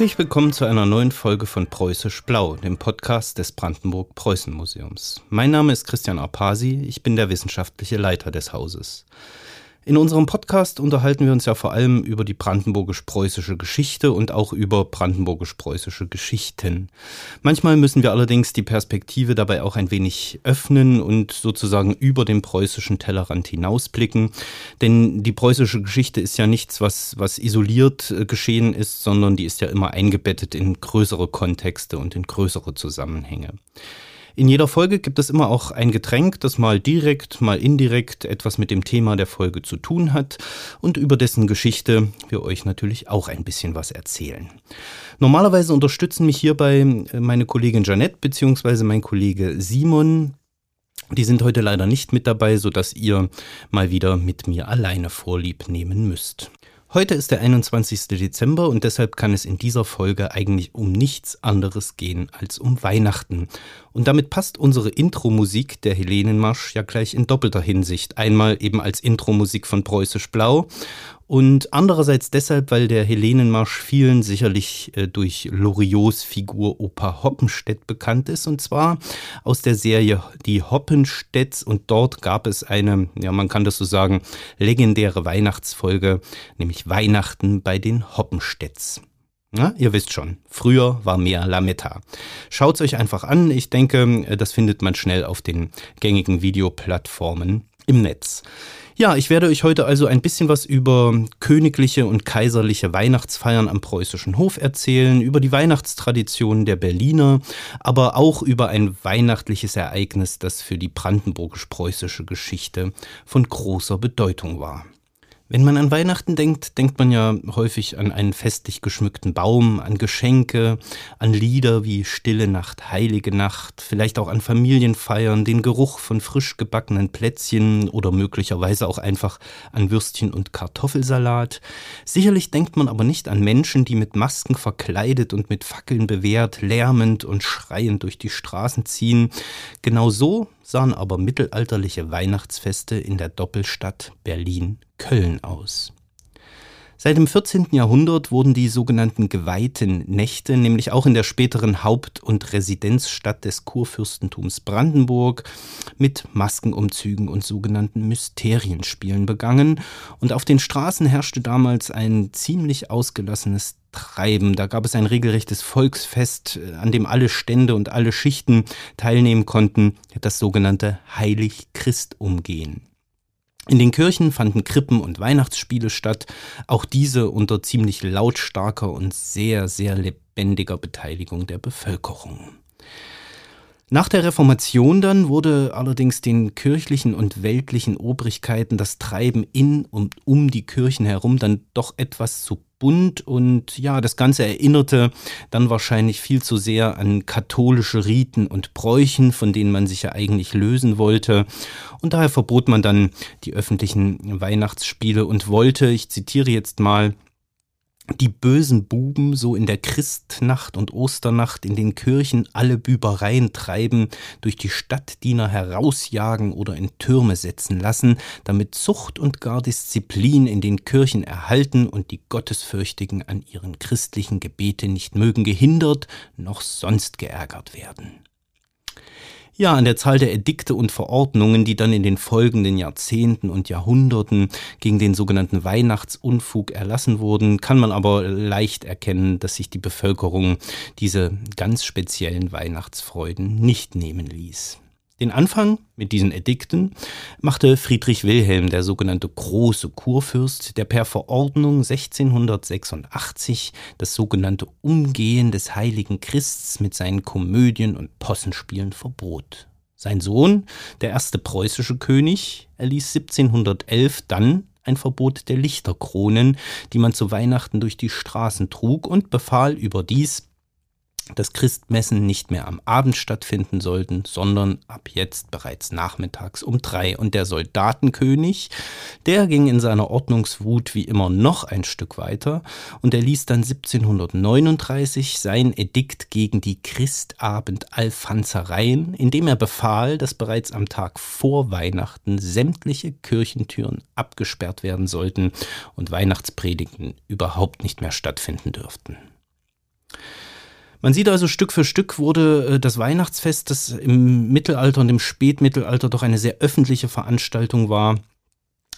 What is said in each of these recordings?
Herzlich willkommen zu einer neuen Folge von Preußisch Blau, dem Podcast des Brandenburg-Preußen-Museums. Mein Name ist Christian Arpasi, ich bin der wissenschaftliche Leiter des Hauses. In unserem Podcast unterhalten wir uns ja vor allem über die brandenburgisch-preußische Geschichte und auch über brandenburgisch-preußische Geschichten. Manchmal müssen wir allerdings die Perspektive dabei auch ein wenig öffnen und sozusagen über den preußischen Tellerrand hinausblicken. Denn die preußische Geschichte ist ja nichts, was, was isoliert äh, geschehen ist, sondern die ist ja immer eingebettet in größere Kontexte und in größere Zusammenhänge. In jeder Folge gibt es immer auch ein Getränk, das mal direkt, mal indirekt etwas mit dem Thema der Folge zu tun hat und über dessen Geschichte wir euch natürlich auch ein bisschen was erzählen. Normalerweise unterstützen mich hierbei äh, meine Kollegin Janette bzw. mein Kollege Simon. Die sind heute leider nicht mit dabei, sodass ihr mal wieder mit mir alleine Vorlieb nehmen müsst. Heute ist der 21. Dezember und deshalb kann es in dieser Folge eigentlich um nichts anderes gehen als um Weihnachten. Und damit passt unsere Intro-Musik, der Helenenmarsch, ja gleich in doppelter Hinsicht. Einmal eben als Intro-Musik von Preußisch Blau und andererseits deshalb, weil der Helenenmarsch vielen sicherlich äh, durch Loriots Figur Opa Hoppenstedt bekannt ist. Und zwar aus der Serie Die Hoppenstedts. Und dort gab es eine, ja, man kann das so sagen, legendäre Weihnachtsfolge, nämlich Weihnachten bei den Hoppenstedts. Na, ihr wisst schon, früher war mehr Lametta. Schaut's euch einfach an. Ich denke, äh, das findet man schnell auf den gängigen Videoplattformen im Netz. Ja, ich werde euch heute also ein bisschen was über königliche und kaiserliche Weihnachtsfeiern am preußischen Hof erzählen, über die Weihnachtstraditionen der Berliner, aber auch über ein weihnachtliches Ereignis, das für die brandenburgisch-preußische Geschichte von großer Bedeutung war. Wenn man an Weihnachten denkt, denkt man ja häufig an einen festlich geschmückten Baum, an Geschenke, an Lieder wie Stille Nacht, Heilige Nacht, vielleicht auch an Familienfeiern, den Geruch von frisch gebackenen Plätzchen oder möglicherweise auch einfach an Würstchen und Kartoffelsalat. Sicherlich denkt man aber nicht an Menschen, die mit Masken verkleidet und mit Fackeln bewehrt, lärmend und schreiend durch die Straßen ziehen. Genau so sahen aber mittelalterliche Weihnachtsfeste in der Doppelstadt Berlin-Köln aus. Seit dem 14. Jahrhundert wurden die sogenannten geweihten Nächte, nämlich auch in der späteren Haupt- und Residenzstadt des Kurfürstentums Brandenburg, mit Maskenumzügen und sogenannten Mysterienspielen begangen. Und auf den Straßen herrschte damals ein ziemlich ausgelassenes Treiben. Da gab es ein regelrechtes Volksfest, äh, an dem alle Stände und alle Schichten teilnehmen konnten, das sogenannte Heilig-Christ-Umgehen. In den Kirchen fanden Krippen und Weihnachtsspiele statt, auch diese unter ziemlich lautstarker und sehr, sehr lebendiger Beteiligung der Bevölkerung. Nach der Reformation dann wurde allerdings den kirchlichen und weltlichen Obrigkeiten das Treiben in und um die Kirchen herum dann doch etwas zu bunt und ja, das Ganze erinnerte dann wahrscheinlich viel zu sehr an katholische Riten und Bräuchen, von denen man sich ja eigentlich lösen wollte. Und daher verbot man dann die öffentlichen Weihnachtsspiele und wollte, ich zitiere jetzt mal, die bösen Buben so in der Christnacht und Osternacht in den Kirchen alle Bübereien treiben, durch die Stadtdiener herausjagen oder in Türme setzen lassen, damit Zucht und gar Disziplin in den Kirchen erhalten und die Gottesfürchtigen an ihren christlichen Gebete nicht mögen gehindert noch sonst geärgert werden. Ja, an der Zahl der Edikte und Verordnungen, die dann in den folgenden Jahrzehnten und Jahrhunderten gegen den sogenannten Weihnachtsunfug erlassen wurden, kann man aber leicht erkennen, dass sich die Bevölkerung diese ganz speziellen Weihnachtsfreuden nicht nehmen ließ. Den Anfang mit diesen Edikten machte Friedrich Wilhelm, der sogenannte große Kurfürst, der per Verordnung 1686 das sogenannte Umgehen des heiligen Christs mit seinen Komödien und Possenspielen verbot. Sein Sohn, der erste preußische König, erließ 1711 dann ein Verbot der Lichterkronen, die man zu Weihnachten durch die Straßen trug, und befahl überdies dass Christmessen nicht mehr am Abend stattfinden sollten, sondern ab jetzt bereits nachmittags um drei. Und der Soldatenkönig, der ging in seiner Ordnungswut wie immer noch ein Stück weiter und er ließ dann 1739 sein Edikt gegen die Christabend-Alfanzereien, indem er befahl, dass bereits am Tag vor Weihnachten sämtliche Kirchentüren abgesperrt werden sollten und Weihnachtspredigten überhaupt nicht mehr stattfinden dürften. Man sieht also Stück für Stück wurde äh, das Weihnachtsfest, das im Mittelalter und im Spätmittelalter doch eine sehr öffentliche Veranstaltung war,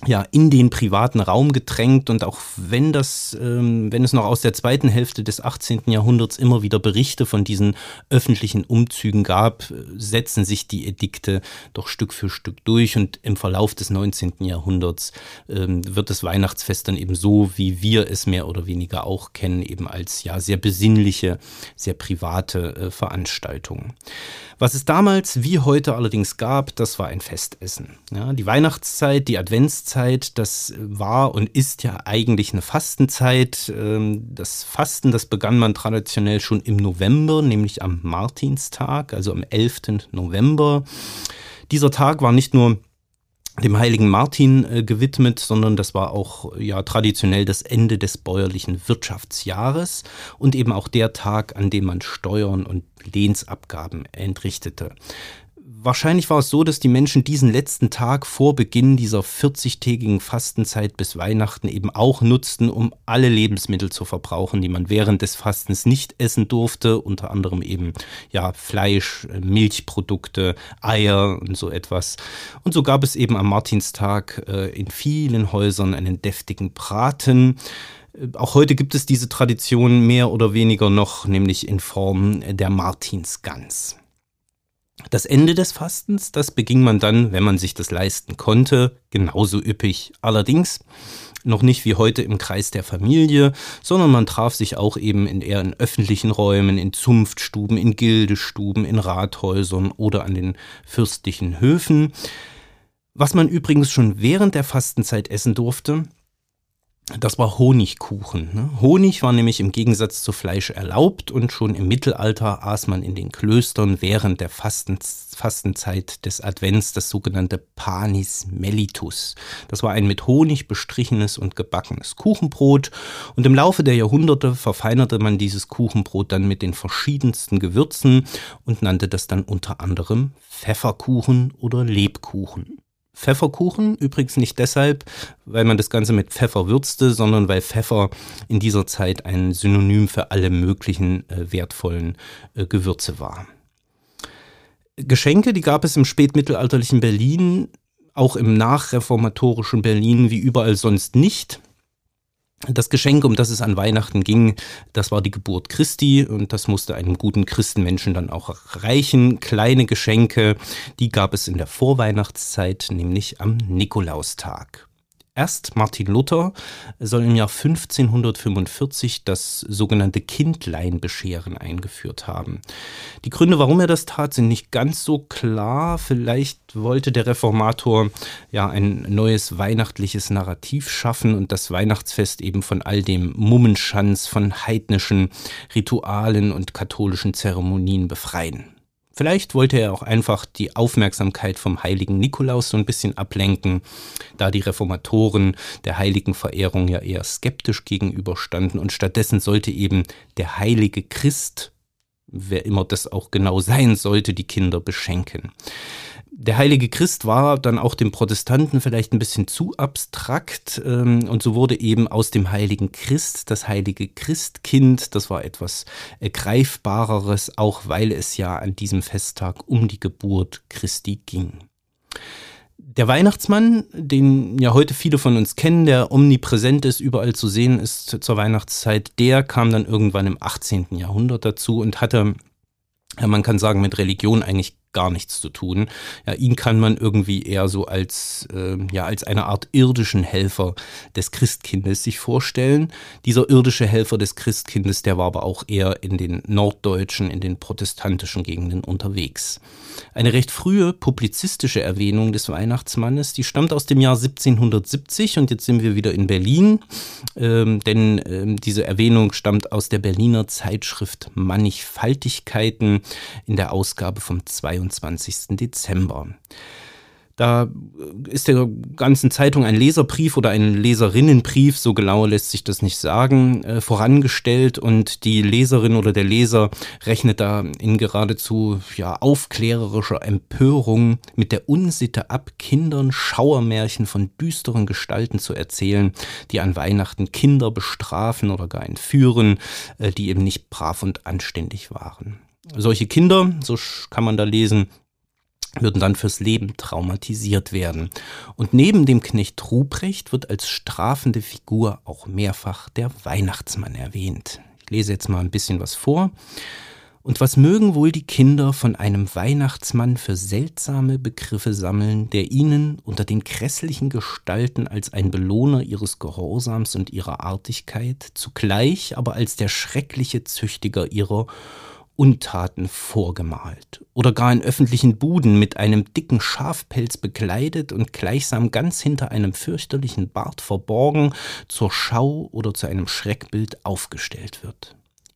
ja, in den privaten Raum gedrängt und auch wenn das, ähm, wenn es noch aus der zweiten Hälfte des 18. Jahrhunderts immer wieder Berichte von diesen öffentlichen Umzügen gab, setzen sich die Edikte doch Stück für Stück durch und im Verlauf des 19. Jahrhunderts ähm, wird das Weihnachtsfest dann eben so, wie wir es mehr oder weniger auch kennen, eben als ja sehr besinnliche, sehr private äh, Veranstaltung. Was es damals wie heute allerdings gab, das war ein Festessen. Ja, die Weihnachtszeit, die Adventszeit, das war und ist ja eigentlich eine Fastenzeit. Ähm, das Fasten, das begann man traditionell schon im November, nämlich am Martinstag, also am 11. November. Dieser Tag war nicht nur dem heiligen Martin äh, gewidmet, sondern das war auch ja traditionell das Ende des bäuerlichen Wirtschaftsjahres und eben auch der Tag, an dem man Steuern und Lehnsabgaben entrichtete. Wahrscheinlich war es so, dass die Menschen diesen letzten Tag vor Beginn dieser 40-tägigen Fastenzeit bis Weihnachten eben auch nutzten, um alle Lebensmittel zu verbrauchen, die man während des Fastens nicht essen durfte, unter anderem eben ja Fleisch, Milchprodukte, Eier und so etwas. Und so gab es eben am Martinstag äh, in vielen Häusern einen deftigen Braten. Auch heute gibt es diese Tradition mehr oder weniger noch, nämlich in Form der Martinsgans. Das Ende des Fastens, das beging man dann, wenn man sich das leisten konnte, genauso üppig. Allerdings noch nicht wie heute im Kreis der Familie, sondern man traf sich auch eben in eher in öffentlichen Räumen, in Zunftstuben, in Gildestuben, in Rathäusern oder an den fürstlichen Höfen. Was man übrigens schon während der Fastenzeit essen durfte, das war Honigkuchen. Ne? Honig war nämlich im Gegensatz zu Fleisch erlaubt und schon im Mittelalter aß man in den Klöstern während der Fasten, Fastenzeit des Advents das sogenannte Panis mellitus. Das war ein mit Honig bestrichenes und gebackenes Kuchenbrot und im Laufe der Jahrhunderte verfeinerte man dieses Kuchenbrot dann mit den verschiedensten Gewürzen und nannte das dann unter anderem Pfefferkuchen oder Lebkuchen. Pfefferkuchen. Übrigens nicht deshalb, weil man das Ganze mit Pfeffer würzte, sondern weil Pfeffer in dieser Zeit ein Synonym für alle möglichen äh, wertvollen äh, Gewürze war. Geschenke, die gab es im spätmittelalterlichen Berlin, auch im nachreformatorischen Berlin wie überall sonst nicht. Das Geschenk, um das es an Weihnachten ging, das war die Geburt Christi und das musste einem guten Christenmenschen dann auch reichen. Kleine Geschenke, die gab es in der Vorweihnachtszeit, nämlich am Nikolaustag. Erst Martin Luther soll im Jahr 1545 das sogenannte Kindleinbescheren eingeführt haben. Die Gründe, warum er das tat, sind nicht ganz so klar. Vielleicht wollte der Reformator ja ein neues weihnachtliches Narrativ schaffen und das Weihnachtsfest eben von all dem Mummenschanz, von heidnischen Ritualen und katholischen Zeremonien befreien. Vielleicht wollte er auch einfach die Aufmerksamkeit vom heiligen Nikolaus so ein bisschen ablenken, da die Reformatoren der heiligen Verehrung ja eher skeptisch gegenüberstanden und stattdessen sollte eben der heilige Christ, wer immer das auch genau sein sollte, die Kinder beschenken der heilige Christ war dann auch dem Protestanten vielleicht ein bisschen zu abstrakt ähm, und so wurde eben aus dem heiligen Christ das heilige Christkind. Das war etwas äh, greifbareres, auch weil es ja an diesem Festtag um die Geburt Christi ging. Der Weihnachtsmann, den ja heute viele von uns kennen, der omnipräsent ist, überall zu sehen ist zur Weihnachtszeit, der kam dann irgendwann im 18. Jahrhundert dazu und hatte, man kann sagen, mit Religion eigentlich gar nichts zu tun. Ja, ihn kann man irgendwie eher so als, äh, ja, als eine Art irdischen Helfer des Christkindes sich vorstellen. Dieser irdische Helfer des Christkindes, der war aber auch eher in den norddeutschen, in den protestantischen Gegenden unterwegs. Eine recht frühe publizistische Erwähnung des Weihnachtsmannes, die stammt aus dem Jahr 1770 und jetzt sind wir wieder in Berlin, ähm, denn ähm, diese Erwähnung stammt aus der Berliner Zeitschrift Mannigfaltigkeiten in der Ausgabe vom 22. 23. Dezember. Da ist der ganzen Zeitung ein Leserbrief oder ein Leserinnenbrief, so genau lässt sich das nicht sagen, äh, vorangestellt und die Leserin oder der Leser rechnet da in geradezu ja, aufklärerischer Empörung mit der Unsitte ab, Kindern Schauermärchen von düsteren Gestalten zu erzählen, die an Weihnachten Kinder bestrafen oder gar entführen, äh, die eben nicht brav und anständig waren. Solche Kinder, so kann man da lesen, würden dann fürs Leben traumatisiert werden. Und neben dem Knecht Ruprecht wird als strafende Figur auch mehrfach der Weihnachtsmann erwähnt. Ich lese jetzt mal ein bisschen was vor. Und was mögen wohl die Kinder von einem Weihnachtsmann für seltsame Begriffe sammeln, der ihnen unter den grässlichen Gestalten als ein Belohner ihres Gehorsams und ihrer Artigkeit, zugleich aber als der schreckliche Züchtiger ihrer Untaten vorgemalt oder gar in öffentlichen Buden mit einem dicken Schafpelz bekleidet und gleichsam ganz hinter einem fürchterlichen Bart verborgen zur Schau oder zu einem Schreckbild aufgestellt wird.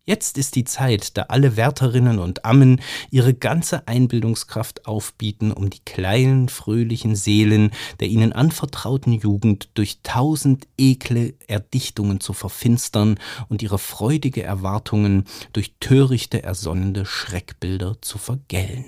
Jetzt ist die Zeit, da alle Wärterinnen und Ammen ihre ganze Einbildungskraft aufbieten, um die kleinen, fröhlichen Seelen der ihnen anvertrauten Jugend durch tausend ekle Erdichtungen zu verfinstern und ihre freudige Erwartungen durch törichte, ersonnende Schreckbilder zu vergällen.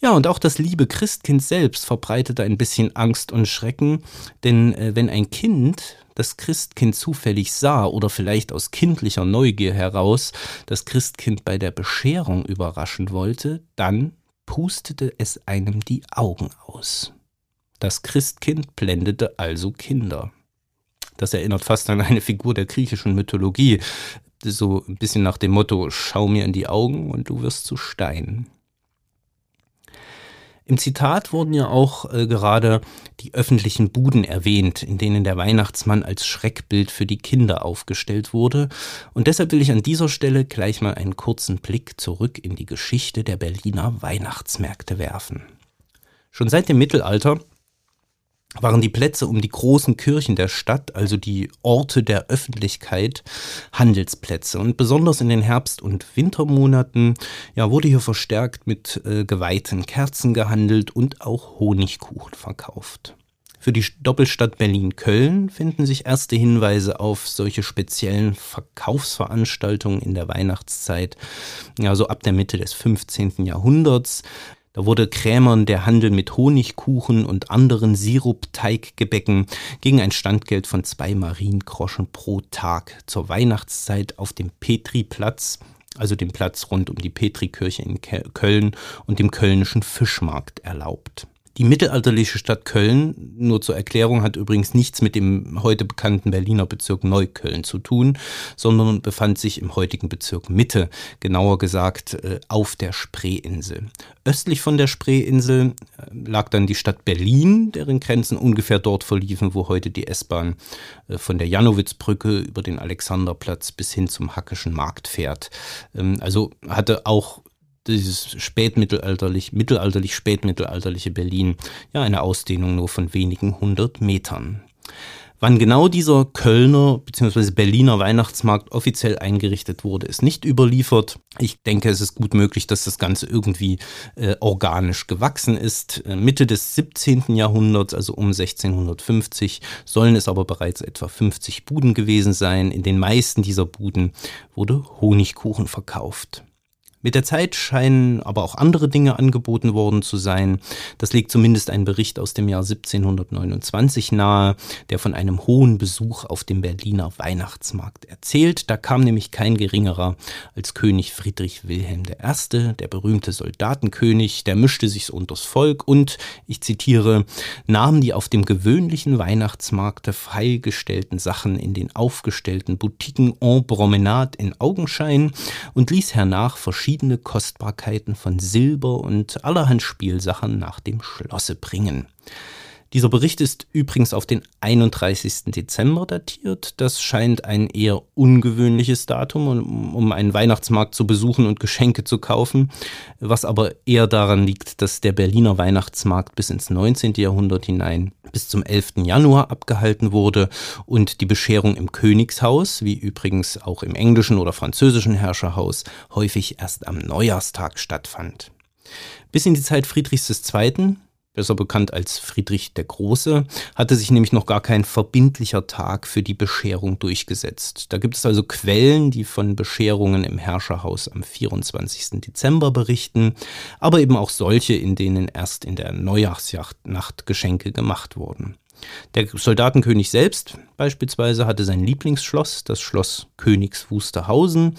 Ja, und auch das liebe Christkind selbst verbreitete ein bisschen Angst und Schrecken, denn äh, wenn ein Kind das Christkind zufällig sah oder vielleicht aus kindlicher Neugier heraus das Christkind bei der Bescherung überraschen wollte, dann pustete es einem die Augen aus. Das Christkind blendete also Kinder. Das erinnert fast an eine Figur der griechischen Mythologie, so ein bisschen nach dem Motto, schau mir in die Augen und du wirst zu Stein. Im Zitat wurden ja auch äh, gerade die öffentlichen Buden erwähnt, in denen der Weihnachtsmann als Schreckbild für die Kinder aufgestellt wurde. Und deshalb will ich an dieser Stelle gleich mal einen kurzen Blick zurück in die Geschichte der Berliner Weihnachtsmärkte werfen. Schon seit dem Mittelalter waren die Plätze um die großen Kirchen der Stadt, also die Orte der Öffentlichkeit, Handelsplätze. Und besonders in den Herbst- und Wintermonaten ja, wurde hier verstärkt mit äh, geweihten Kerzen gehandelt und auch Honigkuchen verkauft. Für die Doppelstadt Berlin-Köln finden sich erste Hinweise auf solche speziellen Verkaufsveranstaltungen in der Weihnachtszeit, ja, so ab der Mitte des 15. Jahrhunderts. Wurde Krämern der Handel mit Honigkuchen und anderen Sirupteiggebäcken gegen ein Standgeld von zwei Mariengroschen pro Tag zur Weihnachtszeit auf dem Petriplatz, also dem Platz rund um die Petrikirche in Köln und dem kölnischen Fischmarkt erlaubt. Die mittelalterliche Stadt Köln, nur zur Erklärung, hat übrigens nichts mit dem heute bekannten Berliner Bezirk Neukölln zu tun, sondern befand sich im heutigen Bezirk Mitte, genauer gesagt äh, auf der Spreeinsel. Östlich von der Spreeinsel äh, lag dann die Stadt Berlin, deren Grenzen ungefähr dort verliefen, wo heute die S-Bahn äh, von der Janowitzbrücke über den Alexanderplatz bis hin zum Hackischen Markt fährt. Ähm, also hatte auch dieses spätmittelalterlich, mittelalterlich, spätmittelalterliche Berlin ja eine Ausdehnung nur von wenigen hundert Metern. Wann genau dieser Kölner bzw. Berliner Weihnachtsmarkt offiziell eingerichtet wurde, ist nicht überliefert. Ich denke, es ist gut möglich, dass das Ganze irgendwie äh, organisch gewachsen ist. Äh, Mitte des 17. Jahrhunderts, also um 1650, sollen es aber bereits etwa 50 Buden gewesen sein. In den meisten dieser Buden wurde Honigkuchen verkauft. Mit der Zeit scheinen aber auch andere Dinge angeboten worden zu sein. Das legt zumindest ein Bericht aus dem Jahr 1729 nahe, der von einem hohen Besuch auf dem Berliner Weihnachtsmarkt erzählt. Da kam nämlich kein geringerer als König Friedrich Wilhelm I., der berühmte Soldatenkönig, der mischte sich unters Volk und, ich zitiere, nahm die auf dem gewöhnlichen Weihnachtsmarkte freigestellten Sachen in den aufgestellten Boutiquen en Promenade in Augenschein und ließ hernach verschiedene verschiedene Kostbarkeiten von Silber und allerhand Spielsachen nach dem Schlosse bringen. Dieser Bericht ist übrigens auf den 31. Dezember datiert. Das scheint ein eher ungewöhnliches Datum, um, einen Weihnachtsmarkt zu besuchen und Geschenke zu kaufen, was aber eher daran liegt, dass der Berliner Weihnachtsmarkt bis ins 19. Jahrhundert hinein bis zum 11. Januar abgehalten wurde und die Bescherung im Königshaus, wie übrigens auch im englischen oder französischen Herrscherhaus, häufig erst am Neujahrstag stattfand. Bis in die Zeit Friedrichs II., besser bekannt als Friedrich der Große, hatte sich nämlich noch gar kein verbindlicher Tag für die Bescherung durchgesetzt. Da gibt es also Quellen, die von Bescherungen im Herrscherhaus am 24. Dezember berichten, aber eben auch solche, in denen erst in der Neujahrsnacht Geschenke gemacht wurden. Der Soldatenkönig selbst beispielsweise hatte sein Lieblingsschloss, das Schloss Königs Wusterhausen,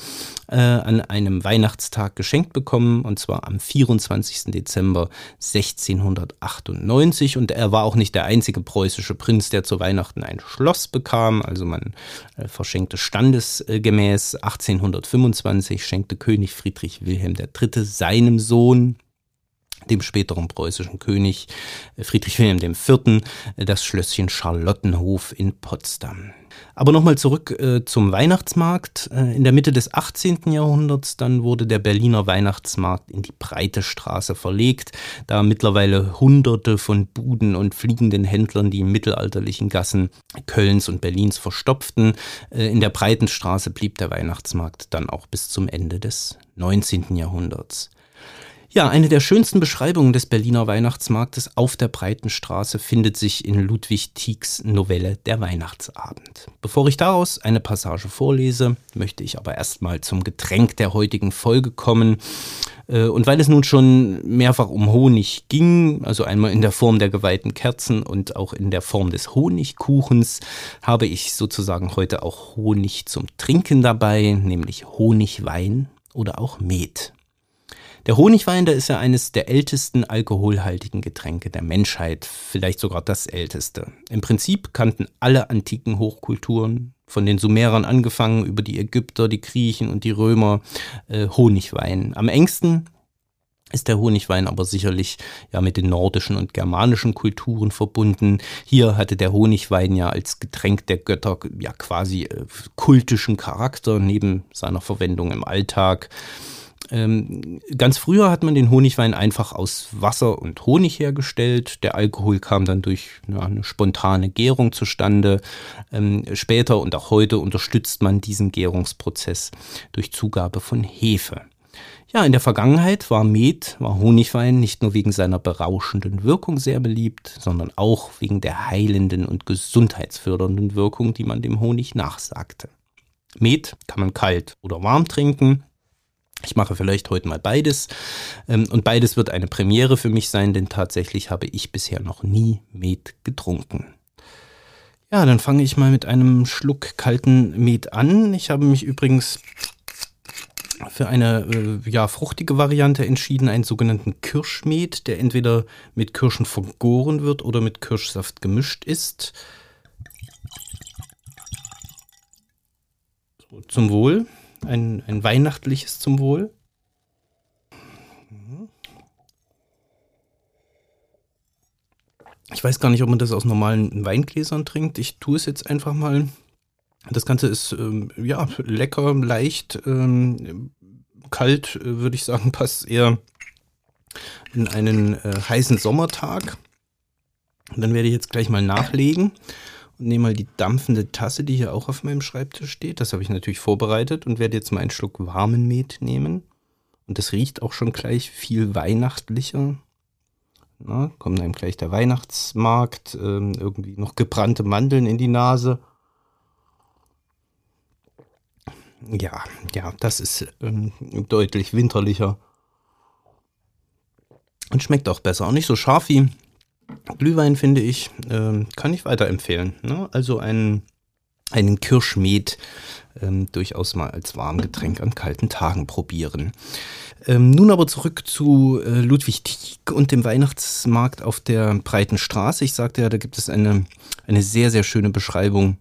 äh, an einem Weihnachtstag geschenkt bekommen, und zwar am 24. Dezember 1698. Und er war auch nicht der einzige preußische Prinz, der zu Weihnachten ein Schloss bekam. Also man äh, verschenkte standesgemäß 1825 schenkte König Friedrich Wilhelm III. seinem Sohn dem späteren preußischen König äh, Friedrich Wilhelm IV. Äh, das Schlösschen Charlottenhof in Potsdam. Aber nochmal zurück äh, zum Weihnachtsmarkt. Äh, in der Mitte des 18. Jahrhunderts dann wurde der Berliner Weihnachtsmarkt in die breite Straße verlegt, da mittlerweile hunderte von Buden und fliegenden Händlern die mittelalterlichen Gassen Kölns und Berlins verstopften. Äh, in der breiten Straße blieb der Weihnachtsmarkt dann auch bis zum Ende des 19. Jahrhunderts. Ja, eine der schönsten Beschreibungen des Berliner Weihnachtsmarktes auf der Breiten Straße findet sich in Ludwig Tiegs Novelle Der Weihnachtsabend. Bevor ich daraus eine Passage vorlese, möchte ich aber erstmal zum Getränk der heutigen Folge kommen. Äh, und weil es nun schon mehrfach um Honig ging, also einmal in der Form der geweihten Kerzen und auch in der Form des Honigkuchens, habe ich sozusagen heute auch Honig zum Trinken dabei, nämlich Honigwein oder auch Met. Der Honigwein, der ist ja eines der ältesten alkoholhaltigen Getränke der Menschheit, vielleicht sogar das älteste. Im Prinzip kannten alle antiken Hochkulturen, von den Sumerern angefangen über die Ägypter, die Griechen und die Römer, äh, Honigwein. Am engsten ist der Honigwein aber sicherlich ja mit den nordischen und germanischen Kulturen verbunden. Hier hatte der Honigwein ja als Getränk der Götter ja quasi äh, kultischen Charakter neben seiner Verwendung im Alltag. Ähm, ganz früher hat man den Honigwein einfach aus Wasser und Honig hergestellt. Der Alkohol kam dann durch ja, eine spontane Gärung zustande. Ähm, später und auch heute unterstützt man diesen Gärungsprozess durch Zugabe von Hefe. Ja, in der Vergangenheit war Met, war Honigwein nicht nur wegen seiner berauschenden Wirkung sehr beliebt, sondern auch wegen der heilenden und gesundheitsfördernden Wirkung, die man dem Honig nachsagte. Met kann man kalt oder warm trinken. Ich mache vielleicht heute mal beides. Ähm, und beides wird eine Premiere für mich sein, denn tatsächlich habe ich bisher noch nie Met getrunken. Ja, dann fange ich mal mit einem Schluck kalten Met an. Ich habe mich übrigens für eine äh, ja, fruchtige Variante entschieden, einen sogenannten Kirschmet, der entweder mit Kirschen vergoren wird oder mit Kirschsaft gemischt ist. So, zum Wohl ein, ein weihnachtliches zum Wohl. Ich weiß gar nicht, ob man das aus normalen Weingläsern trinkt. Ich tue es jetzt einfach mal. Das Ganze ist ähm, ja lecker, leicht, ähm, kalt, äh, würde ich sagen, passt eher in einen äh, heißen Sommertag. Und dann werde ich jetzt gleich mal nachlegen und nehme mal die dampfende Tasse, die hier auch auf meinem Schreibtisch steht. Das habe ich natürlich vorbereitet und werde jetzt mal einen Schluck warmen Met nehmen. Und das riecht auch schon gleich viel weihnachtlicher. Na, kommt einem gleich der Weihnachtsmarkt, ähm, irgendwie noch gebrannte Mandeln in die Nase. Ja, ja, das ist ähm, deutlich winterlicher. Und schmeckt auch besser. Auch nicht so scharf wie Glühwein finde ich, äh, kann ich weiterempfehlen. Ne? Also einen, einen Kirschmet ähm, durchaus mal als Warmgetränk an kalten Tagen probieren. Ähm, nun aber zurück zu äh, Ludwig Tieck und dem Weihnachtsmarkt auf der Breiten Straße. Ich sagte ja, da gibt es eine, eine sehr, sehr schöne Beschreibung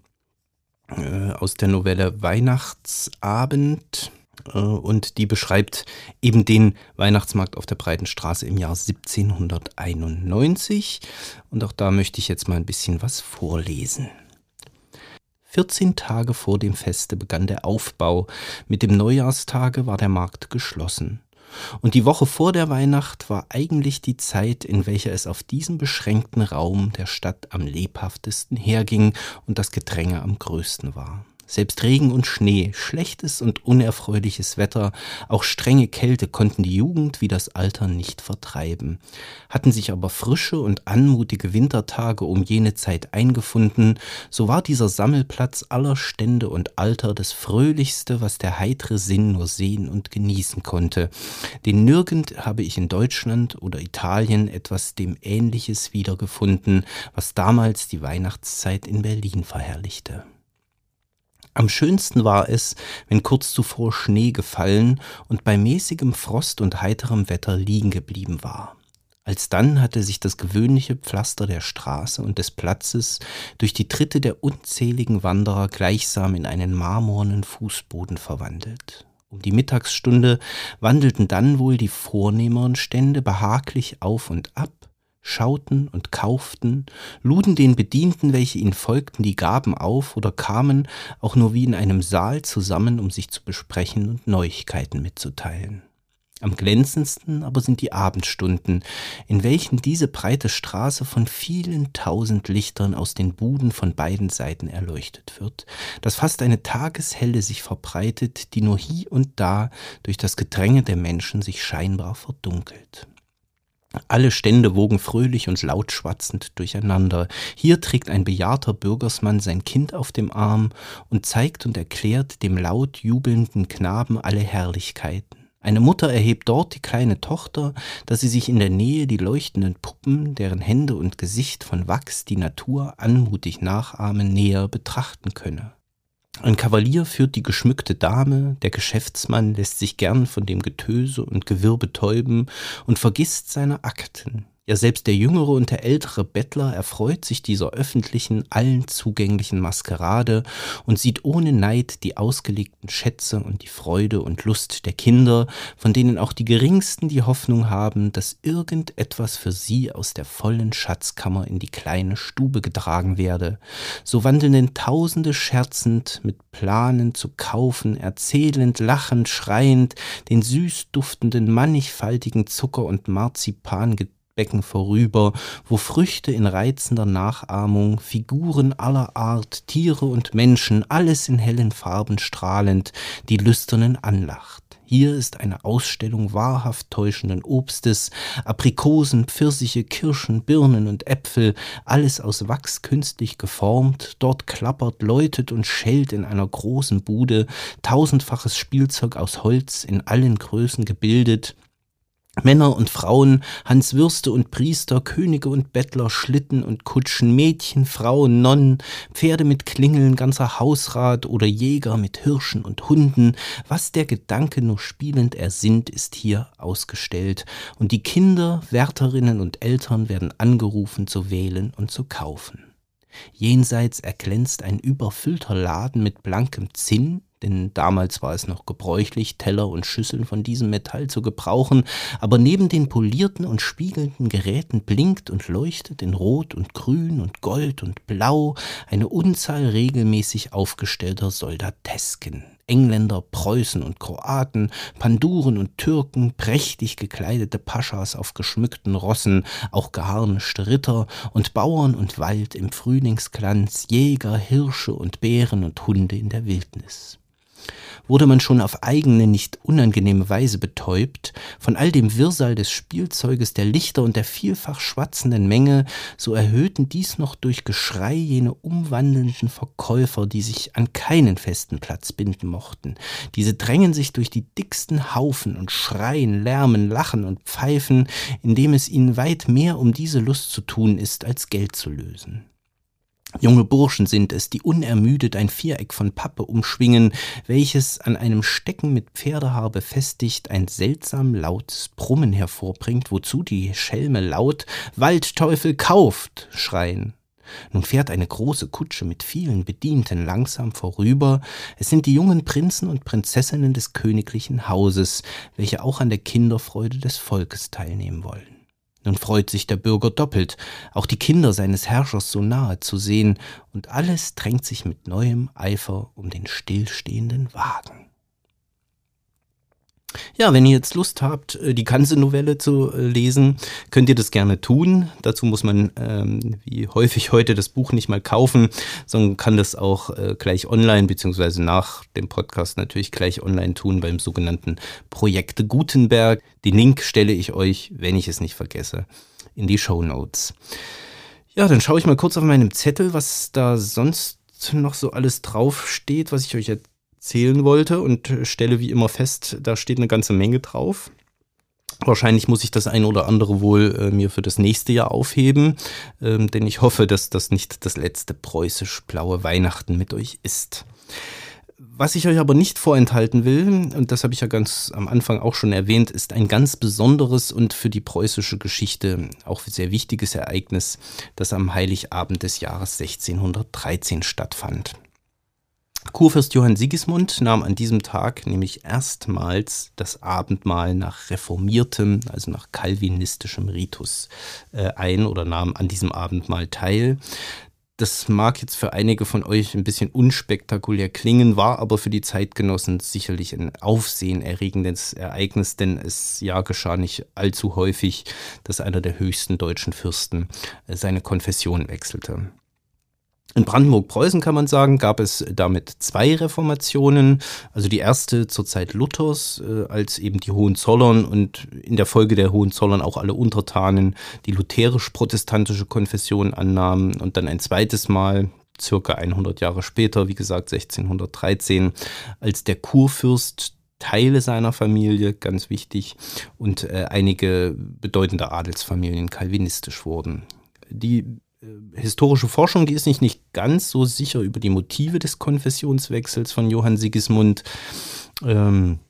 äh, aus der Novelle Weihnachtsabend und die beschreibt eben den Weihnachtsmarkt auf der Breiten Straße im Jahr 1791. Und auch da möchte ich jetzt mal ein bisschen was vorlesen. 14 Tage vor dem Feste begann der Aufbau. Mit dem Neujahrstage war der Markt geschlossen. Und die Woche vor der Weihnacht war eigentlich die Zeit, in welcher es auf diesem beschränkten Raum der Stadt am lebhaftesten herging und das Gedränge am größten war. Selbst Regen und Schnee, schlechtes und unerfreuliches Wetter, auch strenge Kälte konnten die Jugend wie das Alter nicht vertreiben. Hatten sich aber frische und anmutige Wintertage um jene Zeit eingefunden, so war dieser Sammelplatz aller Stände und Alter das fröhlichste, was der heitere Sinn nur sehen und genießen konnte. Denn nirgend habe ich in Deutschland oder Italien etwas dem Ähnliches wiedergefunden, was damals die Weihnachtszeit in Berlin verherrlichte. Am schönsten war es, wenn kurz zuvor Schnee gefallen und bei mäßigem Frost und heiterem Wetter liegen geblieben war. Alsdann hatte sich das gewöhnliche Pflaster der Straße und des Platzes durch die Tritte der unzähligen Wanderer gleichsam in einen marmornen Fußboden verwandelt. Um die Mittagsstunde wandelten dann wohl die vornehmeren Stände behaglich auf und ab, schauten und kauften, luden den Bedienten, welche ihnen folgten, die Gaben auf oder kamen auch nur wie in einem Saal zusammen, um sich zu besprechen und Neuigkeiten mitzuteilen. Am glänzendsten aber sind die Abendstunden, in welchen diese breite Straße von vielen tausend Lichtern aus den Buden von beiden Seiten erleuchtet wird, dass fast eine Tageshelle sich verbreitet, die nur hie und da durch das Gedränge der Menschen sich scheinbar verdunkelt. Alle Stände wogen fröhlich und laut schwatzend durcheinander. Hier trägt ein bejahrter Bürgersmann sein Kind auf dem Arm und zeigt und erklärt dem laut jubelnden Knaben alle Herrlichkeiten. Eine Mutter erhebt dort die kleine Tochter, dass sie sich in der Nähe die leuchtenden Puppen, deren Hände und Gesicht von Wachs die Natur anmutig nachahmen, näher betrachten könne. Ein Kavalier führt die geschmückte Dame, der Geschäftsmann lässt sich gern von dem Getöse und Gewirr betäuben und vergisst seine Akten, ja, selbst der jüngere und der ältere Bettler erfreut sich dieser öffentlichen, allen zugänglichen Maskerade und sieht ohne Neid die ausgelegten Schätze und die Freude und Lust der Kinder, von denen auch die geringsten die Hoffnung haben, dass irgendetwas für sie aus der vollen Schatzkammer in die kleine Stube getragen werde. So wandeln denn Tausende scherzend mit Planen zu kaufen, erzählend, lachend, schreiend, den süß duftenden, mannigfaltigen Zucker und Marzipan Becken vorüber, wo Früchte in reizender Nachahmung, Figuren aller Art, Tiere und Menschen, alles in hellen Farben strahlend, die Lüsternen anlacht. Hier ist eine Ausstellung wahrhaft täuschenden Obstes, Aprikosen, Pfirsiche, Kirschen, Birnen und Äpfel, alles aus Wachs künstlich geformt. Dort klappert, läutet und schellt in einer großen Bude tausendfaches Spielzeug aus Holz in allen Größen gebildet, Männer und Frauen, Hans Würste und Priester, Könige und Bettler, Schlitten und Kutschen, Mädchen, Frauen, Nonnen, Pferde mit Klingeln, ganzer Hausrat oder Jäger mit Hirschen und Hunden, was der Gedanke nur spielend ersinnt, ist hier ausgestellt, und die Kinder, Wärterinnen und Eltern werden angerufen zu wählen und zu kaufen. Jenseits erglänzt ein überfüllter Laden mit blankem Zinn, denn damals war es noch gebräuchlich, Teller und Schüsseln von diesem Metall zu gebrauchen, aber neben den polierten und spiegelnden Geräten blinkt und leuchtet in Rot und Grün und Gold und Blau eine Unzahl regelmäßig aufgestellter Soldatesken. Engländer, Preußen und Kroaten, Panduren und Türken, prächtig gekleidete Paschas auf geschmückten Rossen, auch geharnischte Ritter und Bauern und Wald im Frühlingsglanz, Jäger, Hirsche und Bären und Hunde in der Wildnis wurde man schon auf eigene, nicht unangenehme Weise betäubt, von all dem Wirrsal des Spielzeuges, der Lichter und der vielfach schwatzenden Menge, so erhöhten dies noch durch Geschrei jene umwandelnden Verkäufer, die sich an keinen festen Platz binden mochten. Diese drängen sich durch die dicksten Haufen und schreien, lärmen, lachen und pfeifen, indem es ihnen weit mehr um diese Lust zu tun ist, als Geld zu lösen. Junge Burschen sind es, die unermüdet ein Viereck von Pappe umschwingen, welches an einem Stecken mit Pferdehaar befestigt ein seltsam lautes Brummen hervorbringt, wozu die Schelme laut Waldteufel kauft schreien. Nun fährt eine große Kutsche mit vielen Bedienten langsam vorüber. Es sind die jungen Prinzen und Prinzessinnen des königlichen Hauses, welche auch an der Kinderfreude des Volkes teilnehmen wollen. Nun freut sich der Bürger doppelt, auch die Kinder seines Herrschers so nahe zu sehen, und alles drängt sich mit neuem Eifer um den stillstehenden Wagen. Ja, wenn ihr jetzt Lust habt, äh, die ganze Novelle zu äh, lesen, könnt ihr das gerne tun. Dazu muss man, ähm, wie häufig heute, das Buch nicht mal kaufen, sondern kann das auch äh, gleich online, beziehungsweise nach dem Podcast natürlich gleich online tun beim sogenannten Projekte Gutenberg. Den Link stelle ich euch, wenn ich es nicht vergesse, in die Show Notes. Ja, dann schaue ich mal kurz auf meinem Zettel, was da sonst noch so alles draufsteht, was ich euch jetzt zählen wollte und stelle wie immer fest, da steht eine ganze Menge drauf. Wahrscheinlich muss ich das ein oder andere wohl äh, mir für das nächste Jahr aufheben, ähm, denn ich hoffe, dass das nicht das letzte preußisch-blaue Weihnachten mit euch ist. Was ich euch aber nicht vorenthalten will, und das habe ich ja ganz am Anfang auch schon erwähnt, ist ein ganz besonderes und für die preußische Geschichte auch sehr wichtiges Ereignis, das am Heiligabend des Jahres 1613 stattfand. Kurfürst Johann Sigismund nahm an diesem Tag nämlich erstmals das Abendmahl nach reformiertem, also nach kalvinistischem Ritus äh, ein oder nahm an diesem Abendmahl teil. Das mag jetzt für einige von euch ein bisschen unspektakulär klingen, war aber für die Zeitgenossen sicherlich ein aufsehenerregendes Ereignis, denn es ja geschah nicht allzu häufig, dass einer der höchsten deutschen Fürsten äh, seine Konfession wechselte. In Brandenburg-Preußen kann man sagen, gab es damit zwei Reformationen. Also die erste zur Zeit Luthers, äh, als eben die Hohenzollern und in der Folge der Hohenzollern auch alle Untertanen die lutherisch-protestantische Konfession annahmen und dann ein zweites Mal, circa 100 Jahre später, wie gesagt 1613, als der Kurfürst Teile seiner Familie, ganz wichtig, und äh, einige bedeutende Adelsfamilien kalvinistisch wurden. Die historische Forschung, die ist nicht, nicht ganz so sicher über die Motive des Konfessionswechsels von Johann Sigismund. Ähm,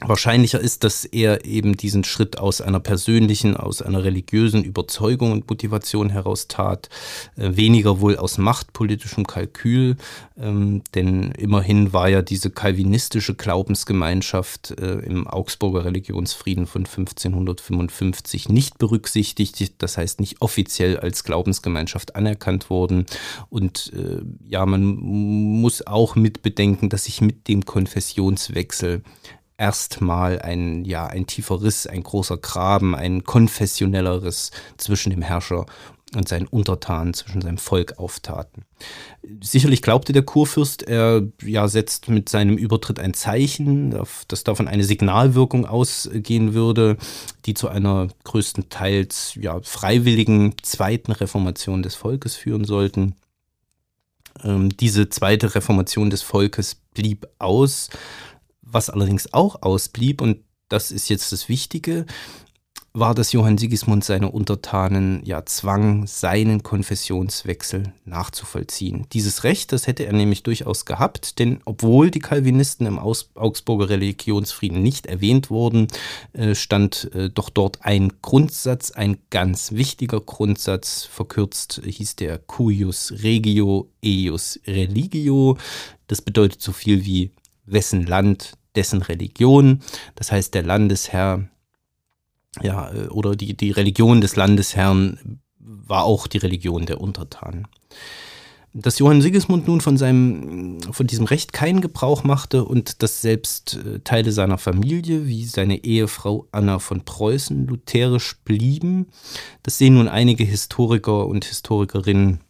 Wahrscheinlicher ist, dass er eben diesen Schritt aus einer persönlichen, aus einer religiösen Überzeugung und Motivation heraus tat, äh, weniger wohl aus machtpolitischem Kalkül, ähm, denn immerhin war ja diese kalvinistische Glaubensgemeinschaft äh, im Augsburger Religionsfrieden von 1555 nicht berücksichtigt, das heißt nicht offiziell als Glaubensgemeinschaft anerkannt worden. Und äh, ja, man muss auch mitbedenken, dass sich mit dem Konfessionswechsel erstmal ein, ja, ein tiefer Riss, ein großer Graben, ein konfessioneller Riss zwischen dem Herrscher und seinen Untertanen, zwischen seinem Volk auftaten. Sicherlich glaubte der Kurfürst, er ja, setzt mit seinem Übertritt ein Zeichen, dass davon eine Signalwirkung ausgehen würde, die zu einer größtenteils ja, freiwilligen zweiten Reformation des Volkes führen sollten. Ähm, diese zweite Reformation des Volkes blieb aus was allerdings auch ausblieb, und das ist jetzt das Wichtige, war, dass Johann Sigismund seine Untertanen ja zwang, seinen Konfessionswechsel nachzuvollziehen. Dieses Recht, das hätte er nämlich durchaus gehabt, denn obwohl die Calvinisten im Augsburger Religionsfrieden nicht erwähnt wurden, äh, stand äh, doch dort ein Grundsatz, ein ganz wichtiger Grundsatz, verkürzt hieß der Cuius Regio Eius Religio. Das bedeutet so viel wie wessen Land, dessen Religion. Das heißt, der Landesherr, ja, äh, oder die, die Religion des Landesherrn war auch die Religion der Untertanen. Dass Johann Sigismund nun von seinem, von diesem Recht keinen Gebrauch machte und dass selbst äh, Teile seiner Familie, wie seine Ehefrau Anna von Preußen, lutherisch blieben, das sehen nun einige Historiker und Historikerinnen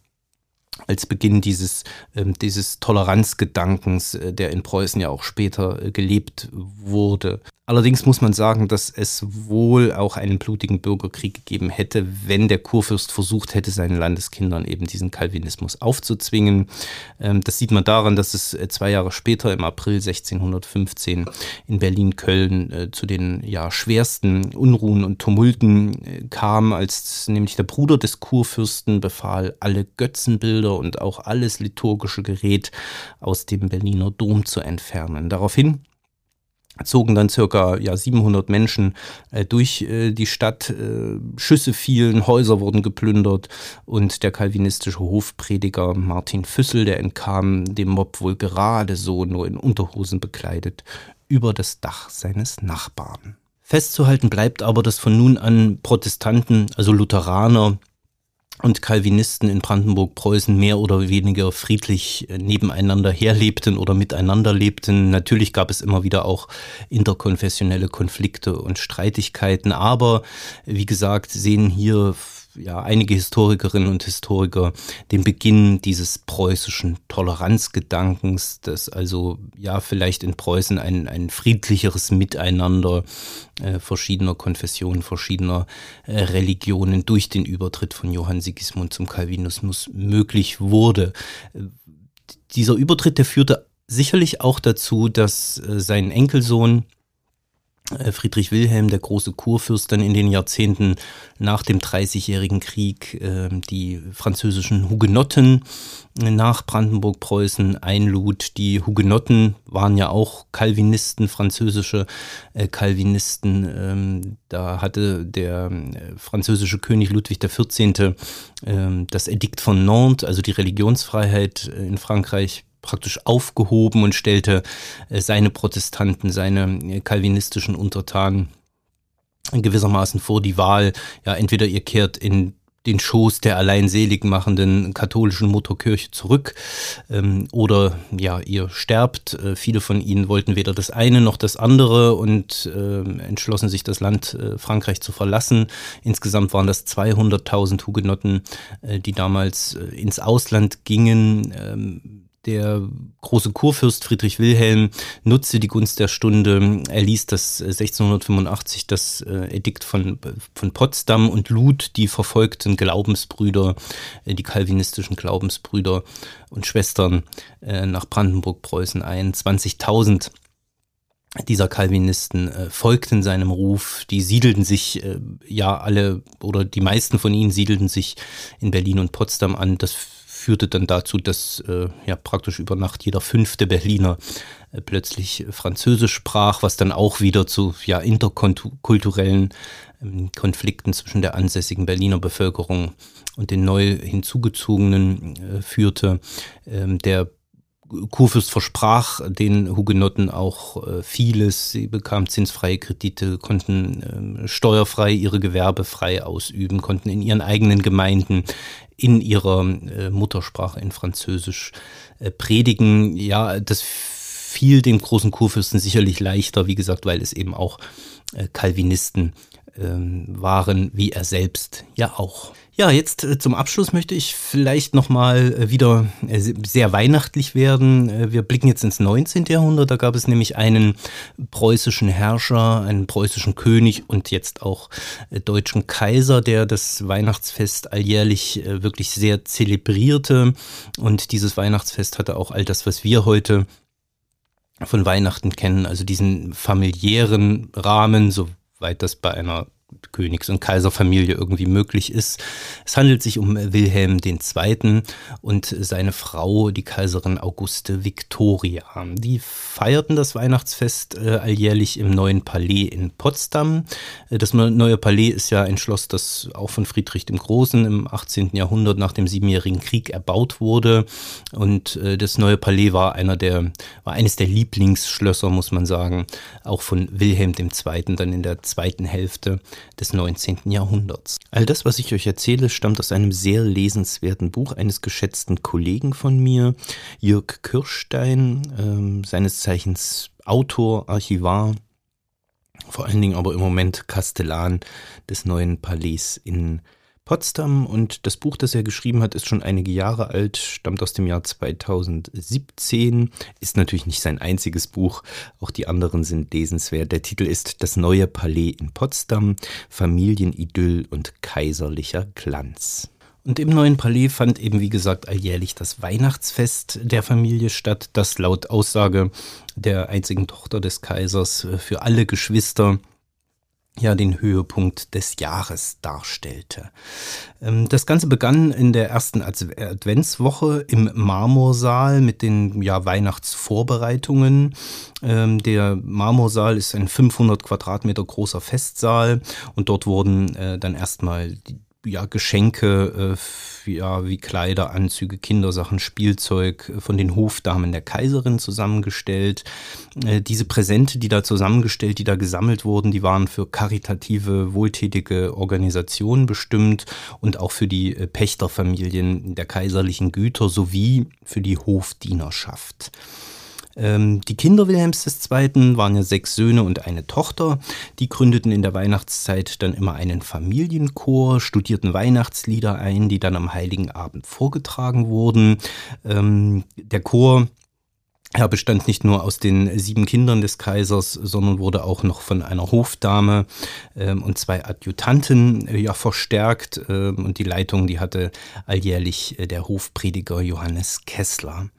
als Beginn dieses, äh, dieses Toleranzgedankens, äh, der in Preußen ja auch später äh, gelebt wurde. Allerdings muss man sagen, dass es wohl auch einen blutigen Bürgerkrieg gegeben hätte, wenn der Kurfürst versucht hätte, seinen Landeskindern eben diesen Calvinismus aufzuzwingen. Ähm, das sieht man daran, dass es äh, zwei Jahre später, im April 1615, in Berlin-Köln äh, zu den ja, schwersten Unruhen und Tumulten äh, kam, als nämlich der Bruder des Kurfürsten befahl, alle Götzenbilder und auch alles liturgische Gerät aus dem Berliner Dom zu entfernen. Daraufhin zogen dann circa ja, 700 Menschen äh, durch äh, die Stadt. Äh, Schüsse fielen, Häuser wurden geplündert und der kalvinistische Hofprediger Martin Füssel, der entkam dem Mob wohl gerade so, nur in Unterhosen bekleidet, über das Dach seines Nachbarn. Festzuhalten bleibt aber, dass von nun an Protestanten, also Lutheraner, und Calvinisten in Brandenburg-Preußen mehr oder weniger friedlich äh, nebeneinander herlebten oder miteinander lebten. Natürlich gab es immer wieder auch interkonfessionelle Konflikte und Streitigkeiten, aber wie gesagt, sehen hier ja, einige Historikerinnen und Historiker den Beginn dieses preußischen Toleranzgedankens, dass also ja vielleicht in Preußen ein, ein friedlicheres Miteinander äh, verschiedener Konfessionen, verschiedener äh, Religionen durch den Übertritt von Johann Sigismund zum Calvinismus möglich wurde. Dieser Übertritt, der führte sicherlich auch dazu, dass äh, sein Enkelsohn Friedrich Wilhelm, der große Kurfürst, dann in den Jahrzehnten nach dem Dreißigjährigen Krieg äh, die französischen Hugenotten nach Brandenburg-Preußen einlud. Die Hugenotten waren ja auch Calvinisten, französische äh, Calvinisten. Ähm, da hatte der französische König Ludwig XIV. Ähm, das Edikt von Nantes, also die Religionsfreiheit in Frankreich, praktisch aufgehoben und stellte äh, seine Protestanten, seine äh, kalvinistischen Untertanen gewissermaßen vor die Wahl, ja, entweder ihr kehrt in den Schoß der alleinselig machenden katholischen Mutterkirche zurück ähm, oder ja, ihr sterbt. Äh, viele von ihnen wollten weder das eine noch das andere und äh, entschlossen sich das Land äh, Frankreich zu verlassen. Insgesamt waren das 200.000 Hugenotten, äh, die damals äh, ins Ausland gingen. Ähm, der große Kurfürst Friedrich Wilhelm nutzte die Gunst der Stunde. Er ließ das 1685 äh, das äh, Edikt von, von Potsdam und lud die verfolgten Glaubensbrüder, äh, die kalvinistischen Glaubensbrüder und Schwestern nach Brandenburg-Preußen ein. 20.000 dieser Calvinisten äh, folgten seinem Ruf. Die siedelten sich äh, ja alle oder die meisten von ihnen siedelten sich in Berlin und Potsdam an. Das führte dann dazu, dass äh, ja praktisch über Nacht jeder fünfte Berliner äh, plötzlich Französisch sprach, was dann auch wieder zu ja interkulturellen ähm, Konflikten zwischen der ansässigen Berliner Bevölkerung und den neu hinzugezogenen äh, führte. Ähm, der Kurfürst versprach den Hugenotten auch äh, vieles. Sie bekamen zinsfreie Kredite, konnten äh, steuerfrei ihre Gewerbe frei ausüben, konnten in ihren eigenen Gemeinden in ihrer äh, Muttersprache in Französisch äh, predigen. Ja, das fiel dem großen Kurfürsten sicherlich leichter, wie gesagt, weil es eben auch äh, Calvinisten ähm, waren, wie er selbst ja auch. Ja, jetzt äh, zum Abschluss möchte ich vielleicht nochmal äh, wieder äh, sehr weihnachtlich werden. Wir blicken jetzt ins 19. Jahrhundert. Da gab es nämlich einen preußischen Herrscher, einen preußischen König und jetzt auch deutschen Kaiser, der das Weihnachtsfest alljährlich äh, wirklich sehr zelebrierte. Und dieses Weihnachtsfest hatte auch all das, was wir heute von Weihnachten kennen, also diesen familiären Rahmen, soweit das bei einer Königs- und Kaiserfamilie irgendwie möglich ist. Es handelt sich um Wilhelm II. und seine Frau, die Kaiserin Auguste Victoria. Die feierten das Weihnachtsfest äh, alljährlich im neuen Palais in Potsdam. Äh, das neue Palais ist ja ein Schloss, das auch von Friedrich dem Großen im 18. Jahrhundert nach dem Siebenjährigen Krieg erbaut wurde. Und äh, das neue Palais war einer der, war eines der Lieblingsschlösser, muss man sagen, auch von Wilhelm II. dann in der zweiten Hälfte des 19. Jahrhunderts. All das, was ich euch erzähle, stammt aus einem sehr lesenswerten Buch eines geschätzten Kollegen von mir, Jörg Kirschstein, äh, seines Zeichens Autor, Archivar, vor allen Dingen aber im Moment Kastellan des neuen Palais in Potsdam und das Buch, das er geschrieben hat, ist schon einige Jahre alt, stammt aus dem Jahr 2017, ist natürlich nicht sein einziges Buch, auch die anderen sind lesenswert. Der Titel ist Das neue Palais in Potsdam, Familienidyll und kaiserlicher Glanz. Und im neuen Palais fand eben, wie gesagt, alljährlich das Weihnachtsfest der Familie statt, das laut Aussage der einzigen Tochter des Kaisers für alle Geschwister ja den Höhepunkt des Jahres darstellte. Ähm, das Ganze begann in der ersten Adventswoche im Marmorsaal mit den ja, Weihnachtsvorbereitungen. Ähm, der Marmorsaal ist ein 500 Quadratmeter großer Festsaal und dort wurden äh, dann erstmal die ja, Geschenke, äh, ja, wie Kleider, Anzüge, Kindersachen, Spielzeug von den Hofdamen der Kaiserin zusammengestellt. Äh, diese Präsente, die da zusammengestellt, die da gesammelt wurden, die waren für karitative, wohltätige Organisationen bestimmt und auch für die äh, Pächterfamilien der kaiserlichen Güter sowie für die Hofdienerschaft. Ähm, die Kinder Wilhelms II. waren ja sechs Söhne und eine Tochter. Die gründeten in der Weihnachtszeit dann immer einen Familienchor, studierten Weihnachtslieder ein, die dann am Heiligen Abend vorgetragen wurden. Ähm, der Chor er bestand nicht nur aus den sieben Kindern des Kaisers, sondern wurde auch noch von einer Hofdame ähm, und zwei Adjutanten äh, ja verstärkt. Ähm, und die Leitung, die hatte alljährlich äh, der Hofprediger Johannes Kessler.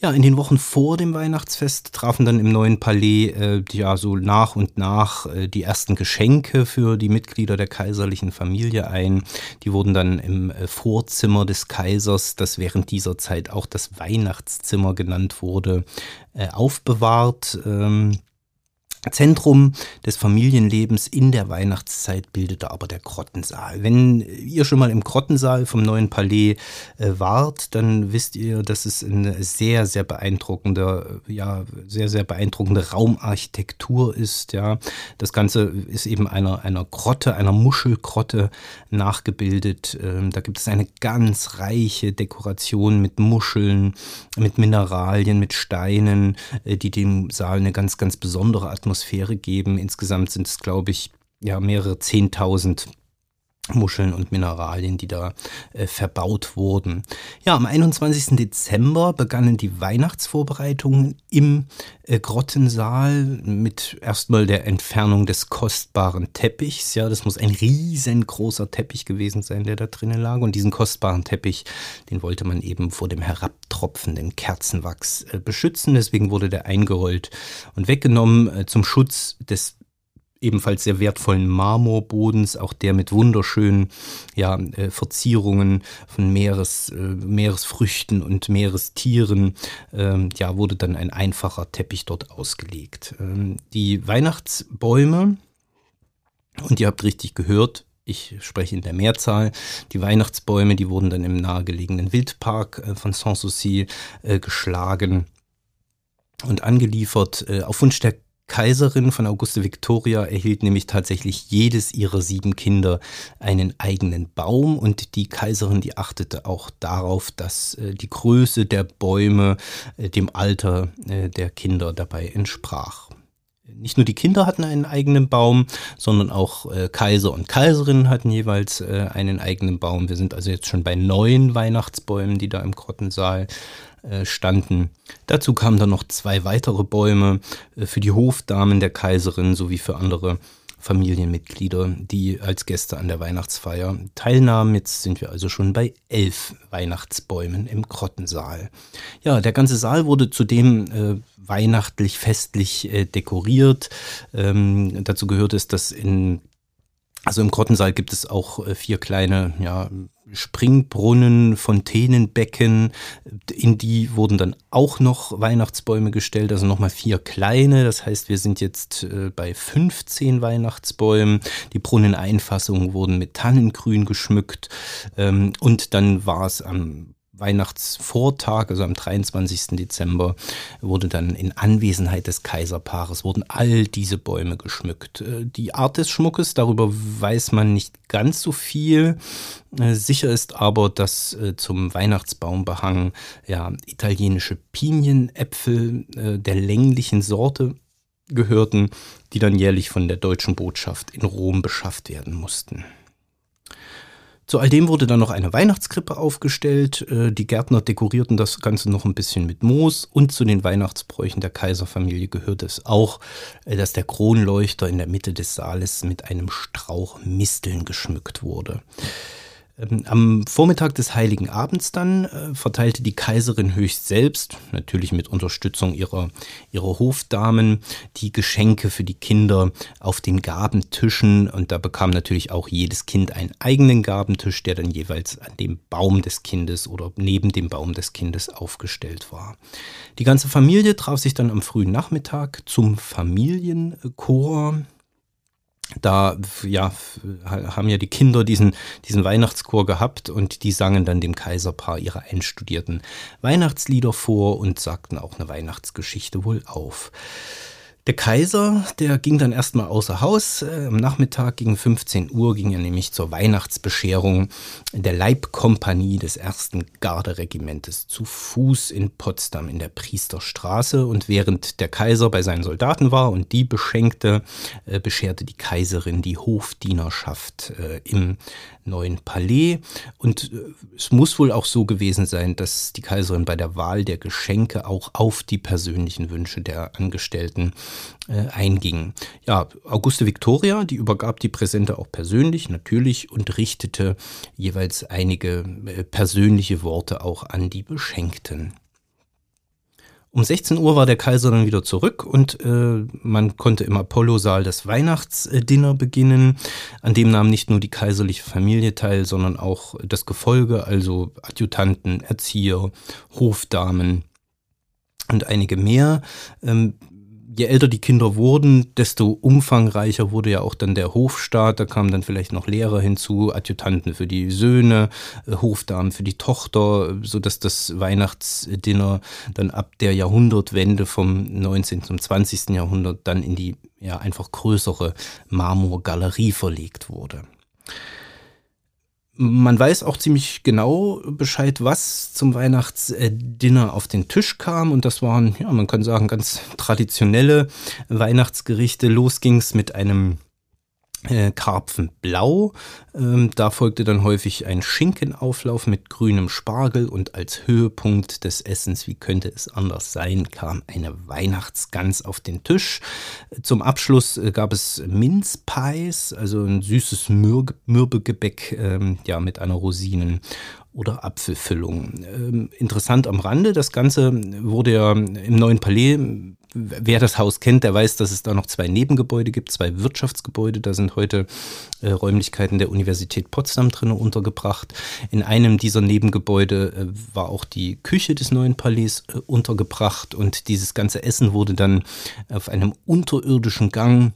Ja, in den Wochen vor dem Weihnachtsfest trafen dann im neuen Palais äh, ja so nach und nach äh, die ersten Geschenke für die Mitglieder der kaiserlichen Familie ein. Die wurden dann im äh, Vorzimmer des Kaisers, das während dieser Zeit auch das Weihnachtszimmer genannt wurde, äh, aufbewahrt. Ähm, Zentrum des Familienlebens in der Weihnachtszeit bildete aber der Grottensaal. Wenn ihr schon mal im Grottensaal vom neuen Palais äh, wart, dann wisst ihr, dass es eine sehr, sehr beeindruckende, ja, sehr, sehr beeindruckende Raumarchitektur ist. Ja, das Ganze ist eben einer, einer Grotte, einer Muschelgrotte nachgebildet. Ähm, da gibt es eine ganz reiche Dekoration mit Muscheln, mit Mineralien, mit Steinen, äh, die dem Saal eine ganz, ganz besondere Atmosphäre Atmosphäre geben. Insgesamt sind es, glaube ich, ja, mehrere Zehntausend Muscheln und Mineralien, die da äh, verbaut wurden. Ja, am 21. Dezember begannen die Weihnachtsvorbereitungen im äh, Grottensaal mit erstmal der Entfernung des kostbaren Teppichs. Ja, das muss ein riesengroßer Teppich gewesen sein, der da drinnen lag. Und diesen kostbaren Teppich, den wollte man eben vor dem herabtropfenden Kerzenwachs äh, beschützen. Deswegen wurde der eingerollt und weggenommen äh, zum Schutz des ebenfalls sehr wertvollen Marmorbodens, auch der mit wunderschönen ja, äh, Verzierungen von Meeres, äh, Meeresfrüchten und Meerestieren, ähm, ja, wurde dann ein einfacher Teppich dort ausgelegt. Ähm, die Weihnachtsbäume, und ihr habt richtig gehört, ich spreche in der Mehrzahl. Die Weihnachtsbäume, die wurden dann im nahegelegenen Wildpark äh, von Sanssouci geschlagen und angeliefert. Auf Wunsch der Kaiserin von Auguste Victoria erhielt nämlich tatsächlich jedes ihrer sieben Kinder einen eigenen Baum und die Kaiserin, die achtete auch darauf, dass äh, die Größe der Bäume äh, dem Alter äh, der Kinder dabei entsprach. Nicht nur die Kinder hatten einen eigenen Baum, sondern auch Kaiser und Kaiserinnen hatten jeweils einen eigenen Baum. Wir sind also jetzt schon bei neun Weihnachtsbäumen, die da im Grottensaal standen. Dazu kamen dann noch zwei weitere Bäume äh, für die Hofdamen der Kaiserin sowie für andere Familienmitglieder, die als Gäste an der Weihnachtsfeier teilnahmen. Jetzt sind wir also schon bei elf Weihnachtsbäumen im Grottensaal. Ja, der ganze Saal wurde zudem äh, weihnachtlich, festlich äh, dekoriert. Ähm, dazu gehört es, dass in also im Grottensaal gibt es auch äh, vier kleine ja, Springbrunnen, Fontänenbecken. In die wurden dann auch noch Weihnachtsbäume gestellt, also nochmal vier kleine. Das heißt, wir sind jetzt äh, bei 15 Weihnachtsbäumen. Die Brunneneinfassungen wurden mit Tannengrün geschmückt. Ähm, und dann war es am Weihnachtsvortag, also am 23. Dezember, wurde dann in Anwesenheit des Kaiserpaares, wurden all diese Bäume geschmückt. Äh, die Art des Schmuckes, darüber weiß man nicht ganz so viel. Äh, sicher ist aber, dass äh, zum Weihnachtsbaumbehang ja, italienische Pinienäpfel der länglichen Sorte gehörten, die dann jährlich von der deutschen Botschaft in Rom beschafft werden mussten. Zu all dem wurde dann noch eine Weihnachtskrippe aufgestellt. Äh, die Gärtner dekorierten das Ganze noch ein bisschen mit Moos und zu den Weihnachtsbräuchen der Kaiserfamilie gehört es auch, äh, dass der Kronleuchter in der Mitte des Saales mit einem Strauch Misteln geschmückt wurde. Ähm, am Vormittag des Heiligen Abends dann äh, verteilte die Kaiserin höchst selbst, natürlich mit Unterstützung ihrer, ihrer Hofdamen, die Geschenke für die Kinder auf den Gabentischen. Und da bekam natürlich auch jedes Kind einen eigenen Gabentisch, der dann jeweils an dem Baum des Kindes oder neben dem Baum des Kindes aufgestellt war. Die ganze Familie traf sich dann am frühen Nachmittag zum Familienchor da ja, haben ja die Kinder diesen, diesen Weihnachtschor gehabt und die sangen dann dem Kaiserpaar ihre einstudierten Weihnachtslieder vor und sagten auch eine Weihnachtsgeschichte wohl auf. Der Kaiser, der ging dann erstmal außer Haus. Äh, am Nachmittag gegen 15 Uhr ging er nämlich zur Weihnachtsbescherung der Leibkompanie des ersten Garderegimentes zu Fuß in Potsdam in der Priesterstraße. Und während der Kaiser bei seinen Soldaten war und die beschenkte, äh, bescherte die Kaiserin die Hofdienerschaft äh, im neuen Palais. Und es muss wohl auch so gewesen sein, dass die Kaiserin bei der Wahl der Geschenke auch auf die persönlichen Wünsche der Angestellten äh, einging. Ja, Auguste Victoria, die übergab die Präsente auch persönlich, natürlich, und richtete jeweils einige äh, persönliche Worte auch an die Beschenkten. Um 16 Uhr war der Kaiser dann wieder zurück und äh, man konnte im Apollo-Saal das Weihnachtsdinner beginnen. An dem nahm nicht nur die kaiserliche Familie teil, sondern auch das Gefolge, also Adjutanten, Erzieher, Hofdamen und einige mehr. Ähm, je älter die Kinder wurden, desto umfangreicher wurde ja auch dann der Hofstaat. Da kamen dann vielleicht noch Lehrer hinzu, Adjutanten für die Söhne, äh, Hofdamen für die Tochter, so dass das Weihnachtsdinner dann ab der Jahrhundertwende vom 19. zum 20. Jahrhundert dann in die ja einfach größere Marmorgalerie verlegt wurde. Man weiß auch ziemlich genau Bescheid, was zum Weihnachtsdinner auf den Tisch kam. Und das waren, ja, man kann sagen, ganz traditionelle Weihnachtsgerichte. Los ging's mit einem äh, Karpfenblau. Ähm, da folgte dann häufig ein Schinkenauflauf mit grünem Spargel und als Höhepunkt des Essens, wie könnte es anders sein, kam eine Weihnachtsgans auf den Tisch. Zum Abschluss äh, gab es Minzpies, also ein süßes Mür Mürbegebäck ähm, ja, mit einer Rosinen oder Apfelfüllung. Ähm, interessant am Rande, das Ganze wurde ja im neuen Palais wer das Haus kennt, der weiß, dass es da noch zwei Nebengebäude gibt, zwei Wirtschaftsgebäude. Da sind heute äh, Räumlichkeiten der Universität Potsdam drin untergebracht. In einem dieser Nebengebäude äh, war auch die Küche des neuen Palais äh, untergebracht und dieses ganze Essen wurde dann auf einem unterirdischen Gang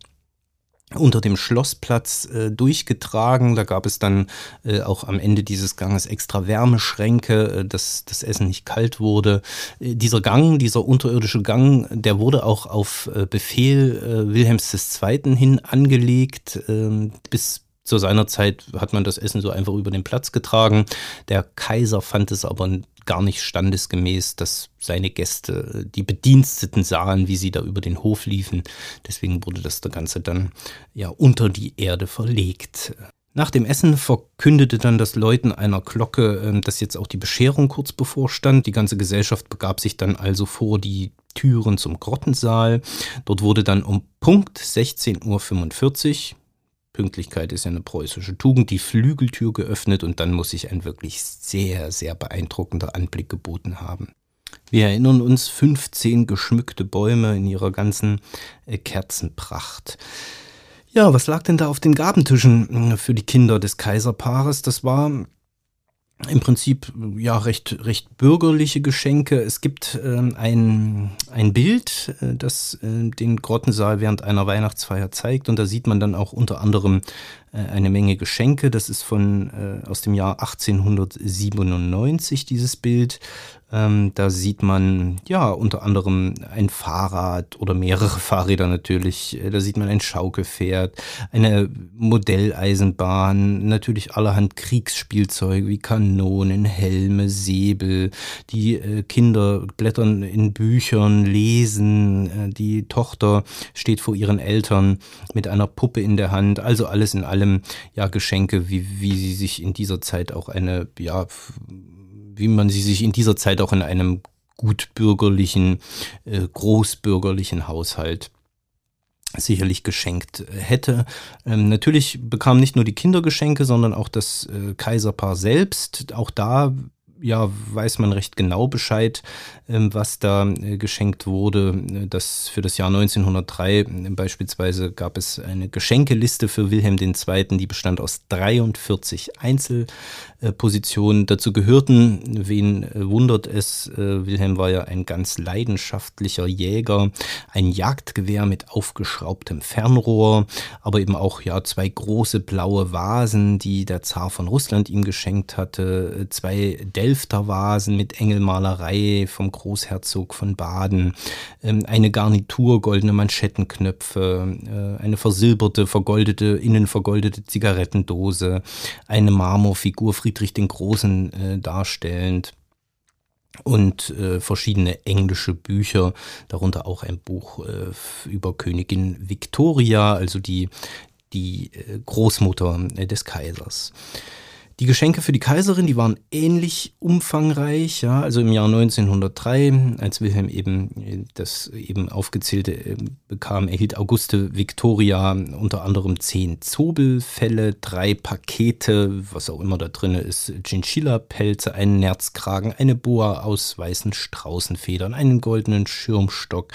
unter dem Schlossplatz äh, durchgetragen. Da gab es dann äh, auch am Ende dieses Ganges extra Wärmeschränke, äh, dass das Essen nicht kalt wurde. Äh, dieser Gang, dieser unterirdische Gang, der wurde auch auf äh, Befehl äh, Wilhelms II. hin angelegt. Ähm, bis zu seiner Zeit hat man das Essen so einfach über den Platz getragen. Der Kaiser fand es aber gar nicht standesgemäß, dass seine Gäste die Bediensteten sahen, wie sie da über den Hof liefen. Deswegen wurde das Ganze dann ja unter die Erde verlegt. Nach dem Essen verkündete dann das Läuten einer Glocke, ähm, dass jetzt auch die Bescherung kurz bevorstand. Die ganze Gesellschaft begab sich dann also vor die Türen zum Grottensaal. Dort wurde dann um Punkt 16.45 Uhr Pünktlichkeit ist ja eine preußische Tugend, die Flügeltür geöffnet und dann muss sich ein wirklich sehr, sehr beeindruckender Anblick geboten haben. Wir erinnern uns 15 geschmückte Bäume in ihrer ganzen äh, Kerzenpracht. Ja, was lag denn da auf den Gabentischen äh, für die Kinder des Kaiserpaares? Das war im Prinzip ja recht recht bürgerliche Geschenke. Es gibt ähm, ein, ein Bild, äh, das äh, den Grottensaal während einer Weihnachtsfeier zeigt und da sieht man dann auch unter anderem eine Menge Geschenke. Das ist von äh, aus dem Jahr 1897 dieses Bild. Ähm, da sieht man ja unter anderem ein Fahrrad oder mehrere Fahrräder natürlich. Äh, da sieht man ein Schaukelpferd, eine Modelleisenbahn, natürlich allerhand Kriegsspielzeuge wie Kanonen, Helme, Säbel. Die äh, Kinder blättern in Büchern, lesen. Äh, die Tochter steht vor ihren Eltern mit einer Puppe in der Hand. Also alles in allem ja Geschenke, wie, wie sie sich in dieser Zeit auch eine ja wie man sie sich in dieser Zeit auch in einem gutbürgerlichen, äh, großbürgerlichen Haushalt sicherlich geschenkt hätte. Ähm, natürlich bekamen nicht nur die Kinder Geschenke, sondern auch das äh, Kaiserpaar selbst. Auch da ja, weiß man recht genau Bescheid, ähm, was da äh, geschenkt wurde. Das für das Jahr 1903 beispielsweise gab es eine Geschenkeliste für Wilhelm II., die bestand aus 43 Einzelpositionen. Dazu gehörten, wen äh, wundert es, äh, Wilhelm war ja ein ganz leidenschaftlicher Jäger, ein Jagdgewehr mit aufgeschraubtem Fernrohr, aber eben auch ja zwei große blaue Vasen, die der Zar von Russland ihm geschenkt hatte, zwei Delphi Elfter mit Engelmalerei vom Großherzog von Baden, ähm, eine Garnitur, goldene Manschettenknöpfe, äh, eine versilberte, vergoldete, innen vergoldete Zigarettendose, eine Marmorfigur Friedrich den Großen äh, darstellend und äh, verschiedene englische Bücher, darunter auch ein Buch äh, über Königin Victoria, also die, die äh, Großmutter des Kaisers. Die Geschenke für die Kaiserin, die waren ähnlich umfangreich. Ja, also im Jahr 1903, als Wilhelm eben das eben aufgezählte äh, bekam, erhielt Auguste Victoria unter anderem zehn Zobelfälle, drei Pakete, was auch immer da drin ist, Chinchilla-Pelze, einen Nerzkragen, eine Boa aus weißen Straußenfedern, einen goldenen Schirmstock,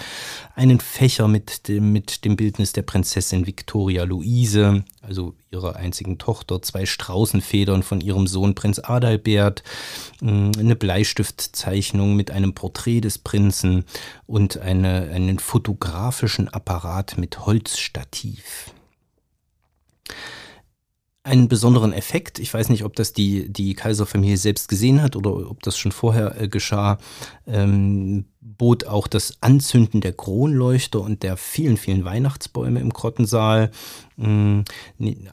einen Fächer mit dem, mit dem Bildnis der Prinzessin Victoria Luise, also ihrer einzigen Tochter, zwei Straußenfedern von ihrem Sohn Prinz Adalbert, mm, eine Bleistiftzeichnung mit einem Porträt des Prinzen und eine, einen fotografischen Apparat mit Holzstativ einen besonderen Effekt. Ich weiß nicht, ob das die, die Kaiserfamilie selbst gesehen hat oder ob das schon vorher äh, geschah. Ähm, bot auch das Anzünden der Kronleuchter und der vielen, vielen Weihnachtsbäume im Grottensaal. Ähm,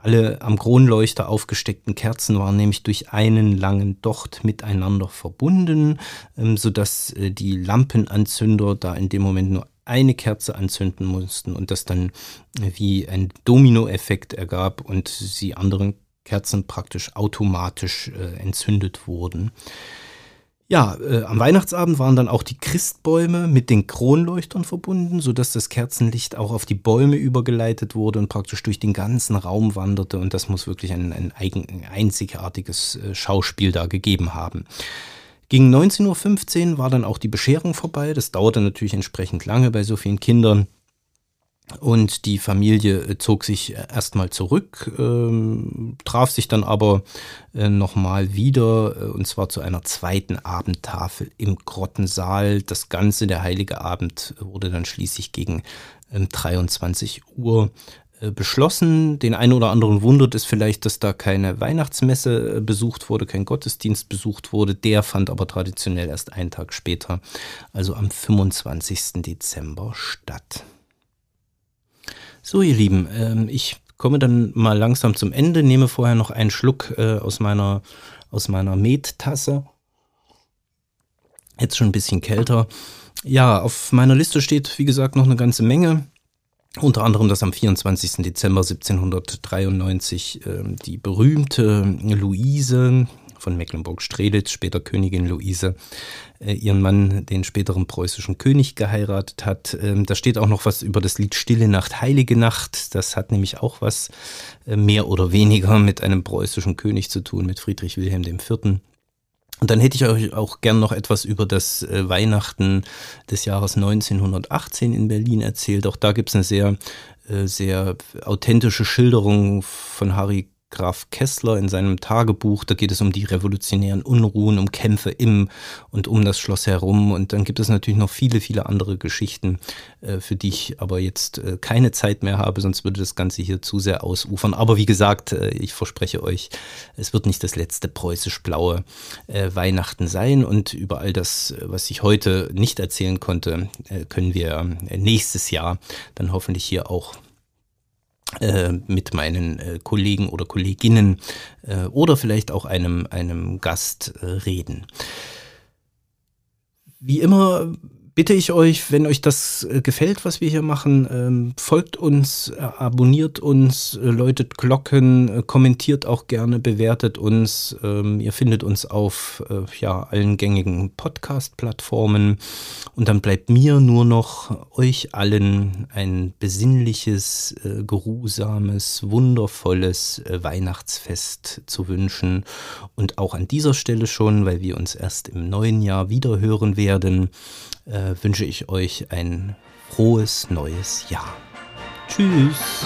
alle am Kronleuchter aufgesteckten Kerzen waren nämlich durch einen langen Docht miteinander verbunden, ähm, sodass äh, die Lampenanzünder da in dem Moment nur eine Kerze anzünden mussten und das dann wie ein Dominoeffekt ergab und die anderen Kerzen praktisch automatisch äh, entzündet wurden. Ja, äh, am Weihnachtsabend waren dann auch die Christbäume mit den Kronleuchtern verbunden, sodass das Kerzenlicht auch auf die Bäume übergeleitet wurde und praktisch durch den ganzen Raum wanderte. Und das muss wirklich ein, ein, eigen, ein einzigartiges äh, Schauspiel da gegeben haben. Gegen 19.15 Uhr war dann auch die Bescherung vorbei. Das dauerte natürlich entsprechend lange bei so vielen Kindern. Und die Familie äh, zog sich äh, erstmal zurück, ähm, traf sich dann aber äh, nochmal wieder, äh, und zwar zu einer zweiten Abendtafel im Grottensaal. Das Ganze, der heilige Abend, wurde dann schließlich gegen äh, 23 Uhr äh, beschlossen. Den einen oder anderen wundert es vielleicht, dass da keine Weihnachtsmesse äh, besucht wurde, kein Gottesdienst besucht wurde. Der fand aber traditionell erst einen Tag später, also am 25. Dezember statt. So, ihr Lieben, ähm, ich komme dann mal langsam zum Ende, nehme vorher noch einen Schluck äh, aus meiner, aus meiner Mettasse. Jetzt schon ein bisschen kälter. Ja, auf meiner Liste steht, wie gesagt, noch eine ganze Menge. Unter anderem, dass am 24. Dezember 1793 äh, die berühmte Luise von Mecklenburg-Strelitz, später Königin Luise, äh, ihren Mann, den späteren preußischen König, geheiratet hat. Ähm, da steht auch noch was über das Lied Stille Nacht, Heilige Nacht. Das hat nämlich auch was äh, mehr oder weniger mit einem preußischen König zu tun, mit Friedrich Wilhelm IV. Und dann hätte ich euch auch gern noch etwas über das äh, Weihnachten des Jahres 1918 in Berlin erzählt. Auch da gibt es eine sehr, äh, sehr authentische Schilderung von Harry Graf Kessler in seinem Tagebuch. Da geht es um die revolutionären Unruhen, um Kämpfe im und um das Schloss herum. Und dann gibt es natürlich noch viele, viele andere Geschichten, äh, für die ich aber jetzt äh, keine Zeit mehr habe, sonst würde das Ganze hier zu sehr ausufern. Aber wie gesagt, äh, ich verspreche euch, es wird nicht das letzte preußisch-blaue Weihnachten sein. Und über all das, was ich heute nicht erzählen konnte, können wir nächstes Jahr dann hoffentlich hier auch mit meinen äh, Kollegen oder Kolleginnen äh, oder vielleicht auch einem, einem Gast äh, reden. Wie immer bitte ich euch, wenn euch das äh, gefällt, was wir hier machen, ähm, folgt uns, äh, abonniert uns, äh, läutet Glocken, kommentiert auch gerne, bewertet uns. Ähm, ihr findet uns auf ja, allen gängigen Podcast-Plattformen. Und dann bleibt mir nur noch euch allen ein besinnliches, geruhsames, wundervolles Weihnachtsfest zu wünschen. Und auch an dieser Stelle schon, weil wir uns erst im neuen Jahr wieder hören werden, äh, wünsche ich euch ein frohes neues Jahr. Tschüss.